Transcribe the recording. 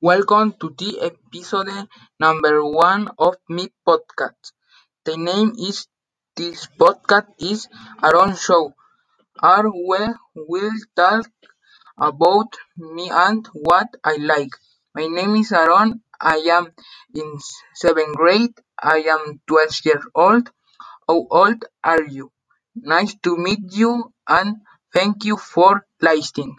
Welcome to the episode number one of my podcast. The name is this podcast is Aron Show. Are we will talk about me and what I like. My name is Aron. I am in seventh grade. I am 12 years old. How old are you? Nice to meet you and thank you for listening.